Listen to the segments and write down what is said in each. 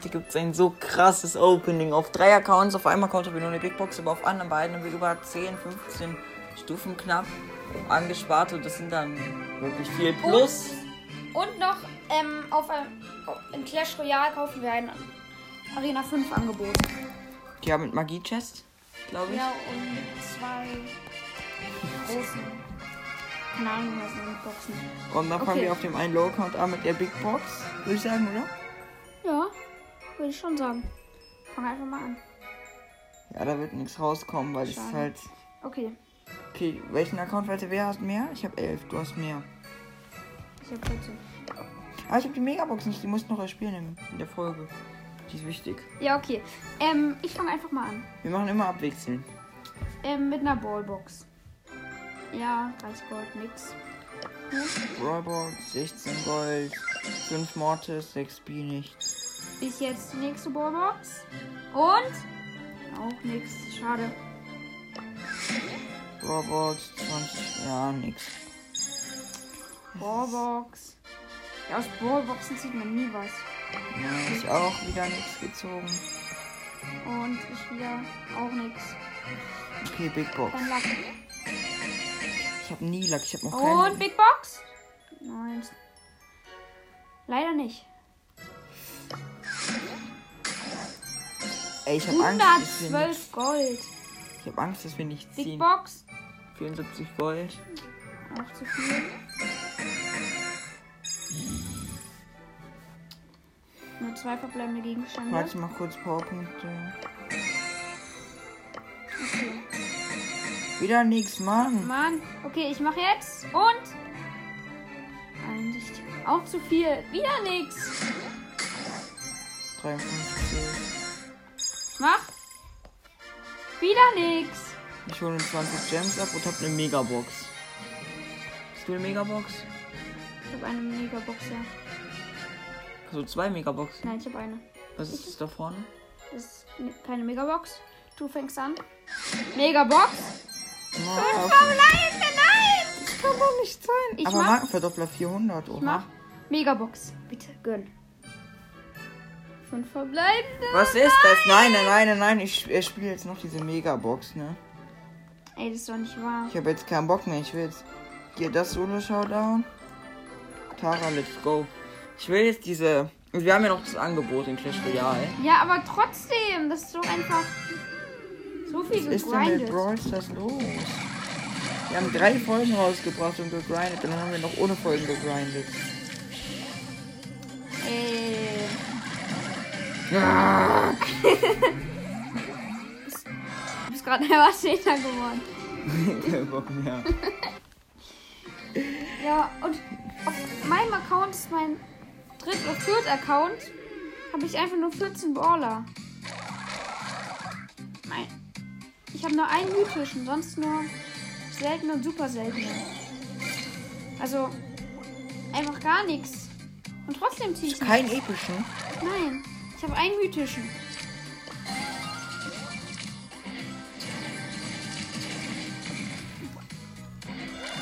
Heute gibt es ein so krasses Opening. Auf drei Accounts, auf einem Account habe ich nur eine Big Box, aber auf anderen beiden haben wir über 10, 15 Stufen knapp angespart und das sind dann wirklich viel Plus. Und noch ähm, auf ein, in Clash Royale kaufen wir ein Arena 5 Angebot. Ja, mit Magie-Chest, glaube ich. Ja, und zwei großen. Keine Ahnung, was sind Boxen. Und dann fangen Okay. wir auf dem einen Low-Account an mit der Big Box, würde ich sagen, oder? Ja, würde ich schon sagen. Fang einfach mal an. Ja, da wird nichts rauskommen, weil es Schade. halt. Okay, Okay, welchen Account weiter? Wer hat mehr? Ich habe elf, du hast mehr. ich habe 14. Ah, ich habe die Megabox nicht, die musst du noch erspielen in, in der Folge. Die ist wichtig. Ja, okay. Ähm, ich fange einfach mal an. Wir machen immer abwechselnd. Ähm, mit einer Ballbox. Ja, 30 Gold, nix. Brawlbox, 16 Gold, 5 Mortis, 6 B nicht. Bis jetzt die nächste Ballbox. Und? Auch nix. Schade. Brawlbox, 20, ja, nix. Ballbox. Ja, aus Ballboxen sieht man nie was. Ja, ich auch wieder nichts gezogen. Und ich wieder auch nix. Okay, Big Box. Ich habe nie Lack, ich habe noch Und keinen. Big Box? Nein. Leider nicht. Ey, ich habe Angst, dass wir 112 nicht, Gold. ich habe Angst, dass wir nicht Big ziehen. Box? 74 Gold. Auch zu viel. Nur zwei verbleibende Gegenstände. Warte mal kurz Powerpunkte. Okay. Wieder nix, Mann. Mann. Okay, ich mache jetzt. Und. Auch zu viel. Wieder nix. 53. Ich mach. Wieder nix. Ich hole 20 Gems ab und habe eine Megabox. Hast du eine Megabox? Ich habe eine Megabox, ja. Also zwei Megaboxen. Nein, ich habe eine. Was ist das da vorne? Das ist ne- keine Megabox. Du fängst an. Megabox. Oh, Verbleibende, nein! das kann doch nicht sein. Ich Aber mach- Markenverdoppler 400, Ich oha. mach Megabox. Bitte, gönn. Fünf verbleibende. Was ist das? Nein, nein, nein, nein, nein. Ich spiele jetzt noch diese Megabox, ne? Ey, das ist doch nicht wahr. Ich habe jetzt keinen Bock mehr. Ich will jetzt. Hier das Solo-Showdown. Tara, let's go. Ich will jetzt diese. Wir haben ja noch das Angebot in Clash Royale. Ja, aber trotzdem, das ist doch einfach so viel Was ist denn mit gegrindet. Brawl Stars los? Wir haben drei Folgen rausgebracht und gegrindet. Und dann haben wir noch ohne Folgen gegrindet. Ey. Du bist gerade einfach Zehnter geworden. kein Bock mehr. Ja, und auf meinem Account ist mein dritt- oder viert Account. Habe ich einfach nur 14 Baller. Nein. Ich habe nur einen mythischen, sonst nur seltene und super seltene. Also, einfach gar nichts. Und trotzdem ziehe ich Kein epischen. Nein, ich habe einen mythischen.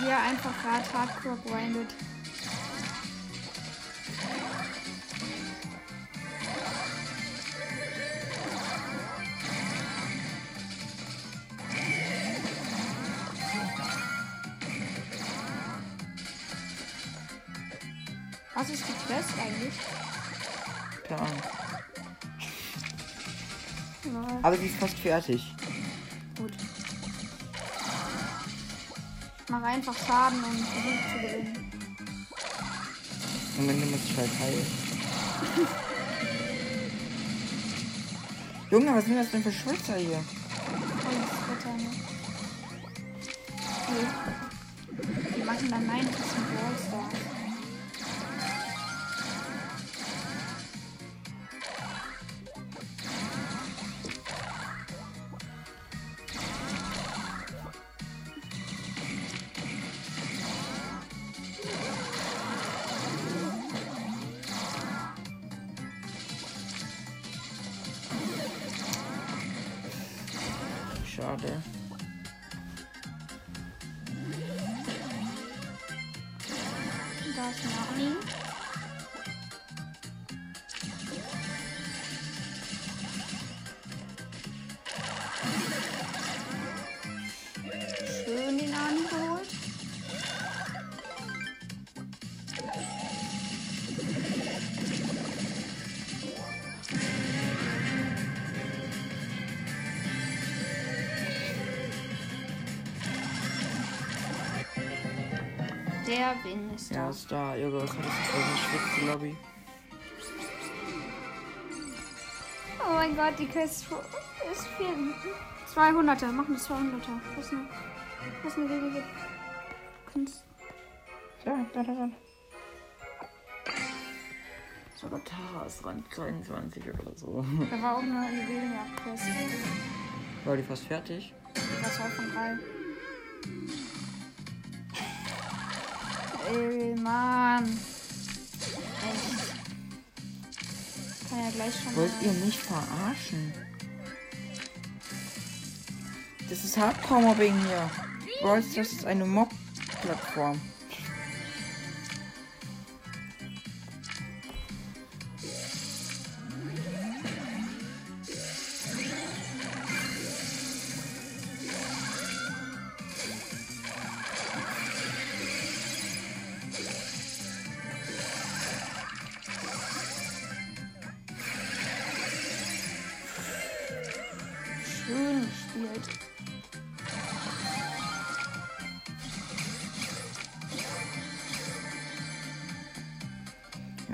Er einfach gerade hardcore grindet. Was ist die Quest eigentlich? Keine Ahnung. Ja, Aber sie ist fast fertig. gut. Ich mache einfach Schaden und versuche zu gewinnen. Und dann muss ich halt heilen. Junge, was sind das denn für Schwitzer hier? Der Win ist Ja, da. ist da. Irre, was hat das für eine schwitze Lobby? Oh mein Gott, die Quest ist viel. 200er, machen wir 200er. Was ist eine, was ist eine riesige Kunst? Ja, da, da, da. Sogar Tara ist Rang 22 oder so. Da war auch eine Juwelenjagd-Quest. War die fast fertig? Die war 2 von 3. Ey, Mann. Echt. Kann ja gleich schon Wollt ihr mich verarschen? Das ist Hardcore-Mobbing hier. Brawl ist eine Mob-Plattform.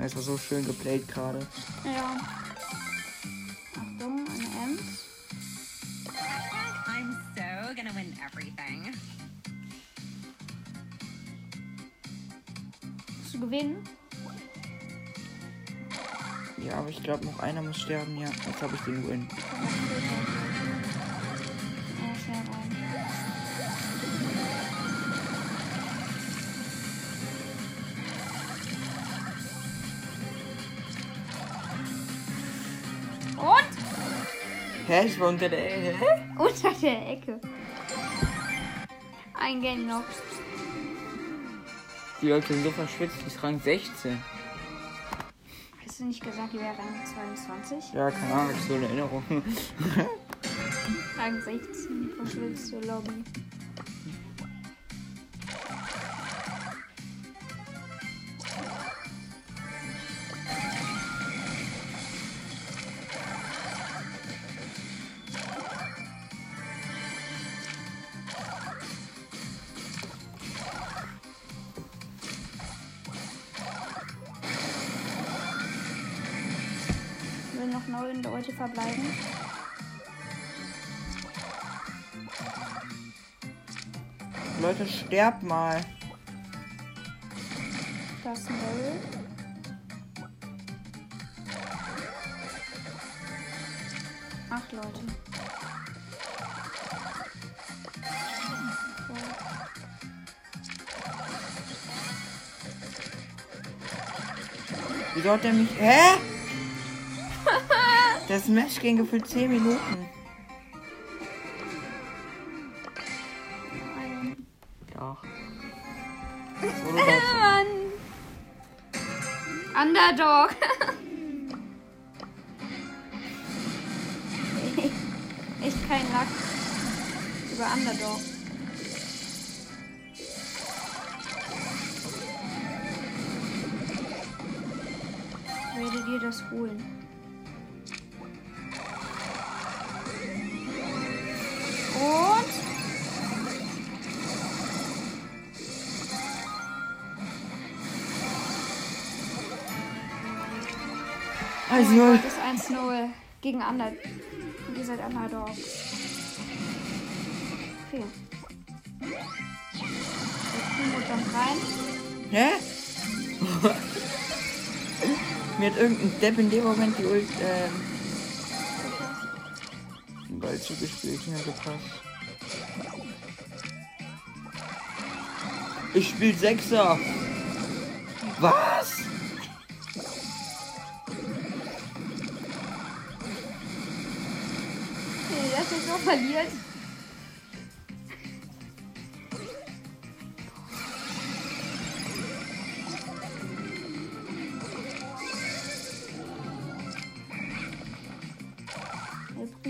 Es war so schön geplayt gerade. Ja. Achtung, eine Ems. I'm so gonna win everything. Du gewinnen? Ja, aber ich glaube, noch einer muss sterben. Ja, jetzt habe ich den Win. Hä? Ich war unter der. Hä? unter der Ecke. Ein Game noch. Die Leute sind so verschwitzt. Die ist Rang 16. Hast du nicht gesagt, die wäre Rang 22? Ja, keine Ahnung, ich so eine Erinnerung. Rang 16, verschwitzte Lobby. Will noch neun Leute verbleiben. Leute, sterbt mal. Das ist ein. Acht Leute. So. Wieso hat der mich. Hä? Das Match ging gefühlt 10 Minuten. Ein Doch. Mann! Underdog! Echt kein Lack. Über Underdog. Ich werde dir das holen. Und Also, Oh Gott, ist 1-0 gegen Under. Ihr seid Underdog. Okay. Primo jumpt rein. hä? Mir hat irgendein Depp in dem Moment die Ult, ähm, Ball zugespielt, mir gepasst. Ich spiel Sechser. Was? Okay, der ist noch verliert.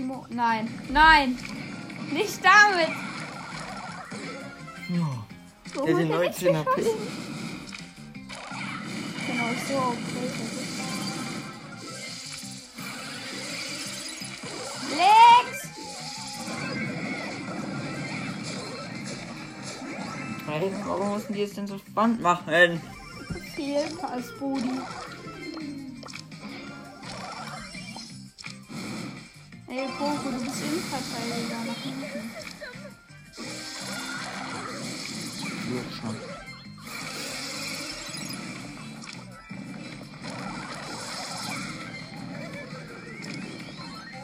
Primo. Nein, nein! Nicht damit! Ja. Oh Der mein sind Gott, 19 AP. Genau, so okay. Links! Ey, warum mussten die es denn so spannend machen? Fehlt als Bodi. Ey, Poco, du bist Innenverteidiger nach hinten. Wird schon.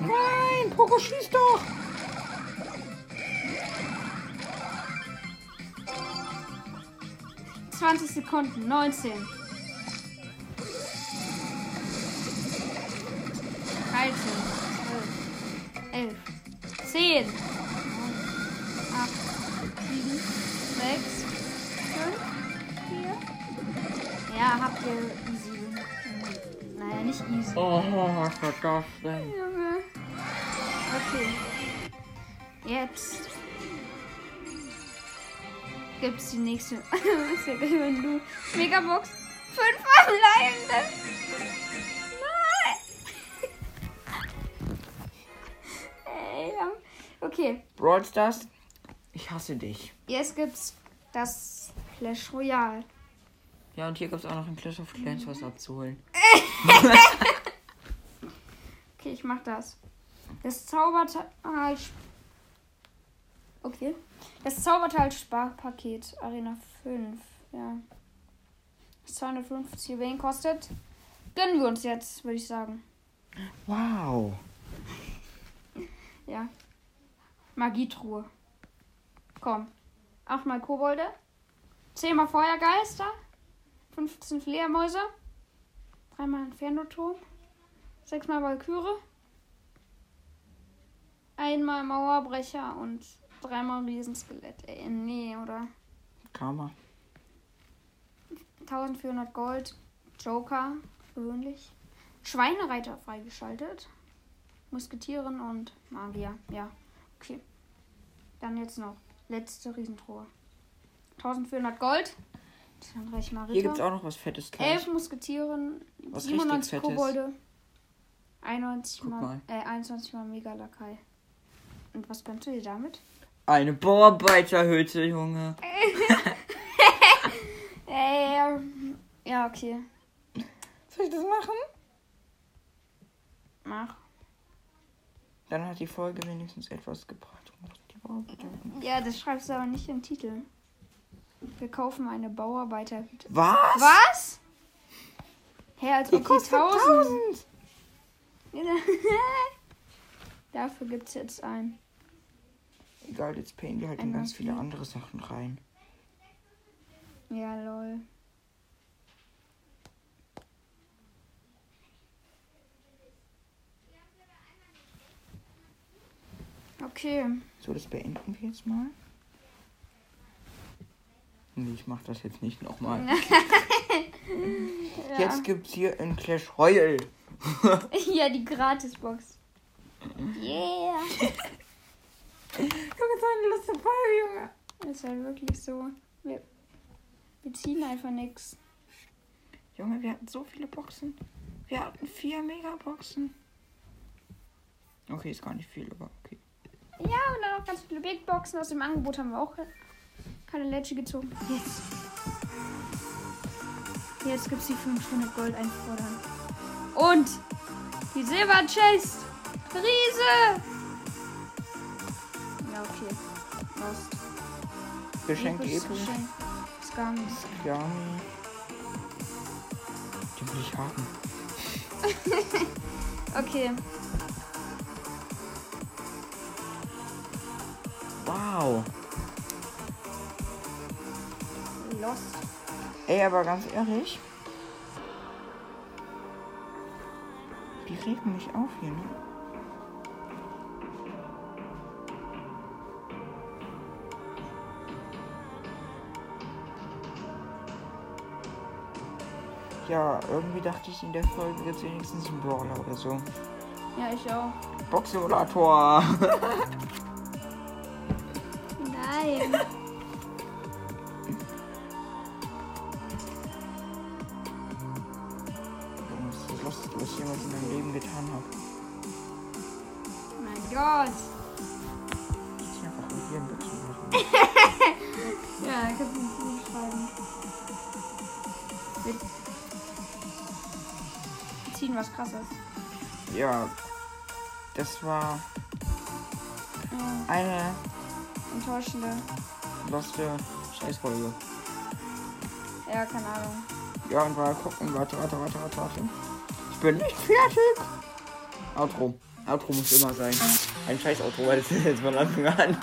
Nein, Poco schießt doch! Zwanzig Sekunden, 19. 13, 12, 11, 10, 9, 8, 7, 6, 5, 4. Ja, habt ihr easy. Naja, nicht easy. Oh, was denn? Junge. Okay. Jetzt gibt's die nächste. ist ja geil, wenn du. Megabox. Fünf verbleibende. Ey, ja. Okay. Brawl Stars, ich hasse dich. Jetzt gibt's das Clash Royale. Ja, und hier gibt es auch noch ein Clash of Clans was abzuholen. Okay, ich mach das. Das Zauberteil. Okay. Das Zauberteil-Sparpaket Arena 5. Ja. Das 250 Juwelen kostet. Gönnen wir uns jetzt, würde ich sagen. Wow. Ja. Magietruhe. Komm. Achtmal Kobolde. Zehnmal Feuergeister. 15 Fledermäuse. Dreimal Inferno-Turm. Sechsmal Valkyrie. Einmal Mauerbrecher und dreimal Riesenskelett. Ey, nee, oder? Karma. 1400 Gold. Joker. Gewöhnlich. Schweinereiter freigeschaltet. Musketieren und Magier. Ja, okay. Dann jetzt noch letzte Riesentruhe. 1400 Gold. Dann reicht mal Hier gibt es Ritter. auch noch was Fettes. 11 Musketieren. Was 97 richtig Fettes. Kobolde. 91 Guck mal, mal. Äh, 21 mal Megalakai. Und was gönnst du dir damit? Eine Bauarbeiterhütte, Junge. Äh, ja, okay. Soll ich das machen? Mach. Dann hat die Folge wenigstens etwas gebracht. Ja, das schreibst du aber nicht im Titel. Wir kaufen eine Bauarbeiterhütte. Was? Was? Hä, als Die ob die kostet 1000. 1000. Dafür gibt's jetzt ein. Egal, jetzt payen die halt in ganz viele andere Sachen rein. Ja, lol. Okay. So, das beenden wir jetzt mal. Nee, ich mach das jetzt nicht nochmal. Ja. Jetzt gibt's hier in Clash Royale. ja, die Gratisbox. Yeah. Junge, so eine lustige Folge, Junge. Ist halt wirklich so. Wir, wir ziehen einfach nix. Junge, wir hatten so viele Boxen. Wir hatten vier Megaboxen. Okay, ist gar nicht viel, aber okay. Ja, und dann auch ganz viele Big Boxen aus dem Angebot haben wir auch keine Lecce gezogen. Jetzt. Jetzt gibt's die 500 Gold einfordern. Und die Silber Chest. Riese. Ja, okay. Lost. Geschenk. Geschenk. Skams. Yami. Den will ich haben. Okay. Wow. Lost. Ey, aber ganz ehrlich. Die regen mich auf hier, ne? Ja, irgendwie dachte ich, in der Folge gibt es wenigstens einen Brawler oder so. Ja, ich auch. Box-Simulator. Nein. Das ist das Lustigste, was ich jemals in meinem Leben getan habe. mein Gott. Ich zieh einfach mit dir ein Box-Simulator. Ja, ich kann es nicht schreiben. Wir ziehen was krasses. Ja, das war Ja, eine enttäuschende. loste Scheißfolge. Ja, keine Ahnung. Ja, und mal gucken. Warte, warte, warte, warte, warte. Ich bin nicht fertig. Outro. Outro muss immer sein. Ein scheiß Outro, weil das ist jetzt von Anfang an.